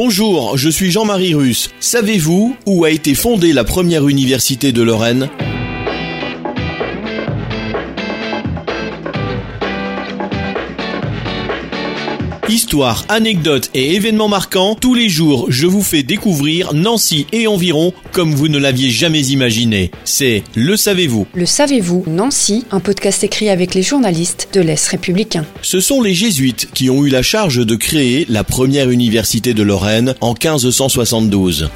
Bonjour, je suis Jean-Marie Russe. Savez-vous où a été fondée la première université de Lorraine? Histoire, anecdotes et événements marquants, tous les jours je vous fais découvrir Nancy et environ comme vous ne l'aviez jamais imaginé. C'est Le Savez-vous. Le savez-vous, Nancy, un podcast écrit avec les journalistes de l'Est républicain. Ce sont les jésuites qui ont eu la charge de créer la première université de Lorraine en 1572.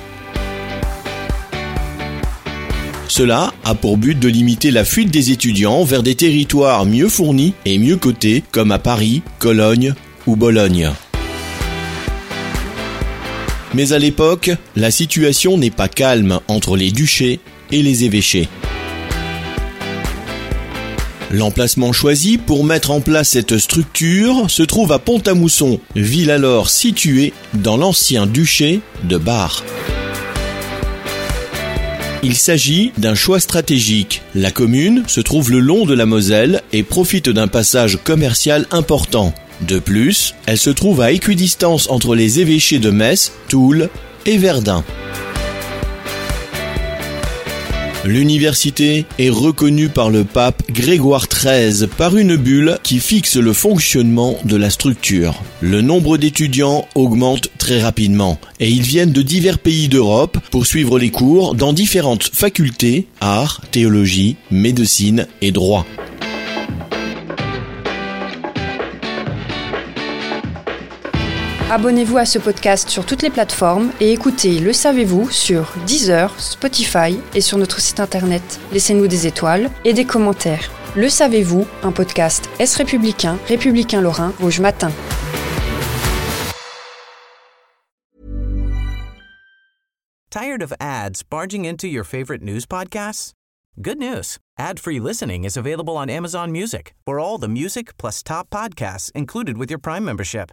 Cela a pour but de limiter la fuite des étudiants vers des territoires mieux fournis et mieux cotés comme à Paris, Cologne ou Bologne. Mais à l'époque, la situation n'est pas calme entre les duchés et les évêchés. L'emplacement choisi pour mettre en place cette structure se trouve à Pont-à-Mousson, ville alors située dans l'ancien duché de Bar. Il s'agit d'un choix stratégique. La commune se trouve le long de la Moselle et profite d'un passage commercial important. De plus, elle se trouve à équidistance entre les évêchés de Metz, Toul et Verdun. L'université est reconnue par le pape Grégoire XIII par une bulle qui fixe le fonctionnement de la structure. Le nombre d'étudiants augmente très rapidement et ils viennent de divers pays d'Europe pour suivre les cours dans différentes facultés, arts, théologie, médecine et droit. Abonnez-vous à ce podcast sur toutes les plateformes et écoutez Le Savez-vous sur Deezer, Spotify et sur notre site internet. Laissez-nous des étoiles et des commentaires. Le Savez-vous, un podcast Est républicain, républicain lorrain, rouge matin. Tired of ads barging into your favorite news podcasts? Good news. Ad-free listening is available on Amazon Music. For all the music plus top podcasts included with your Prime membership.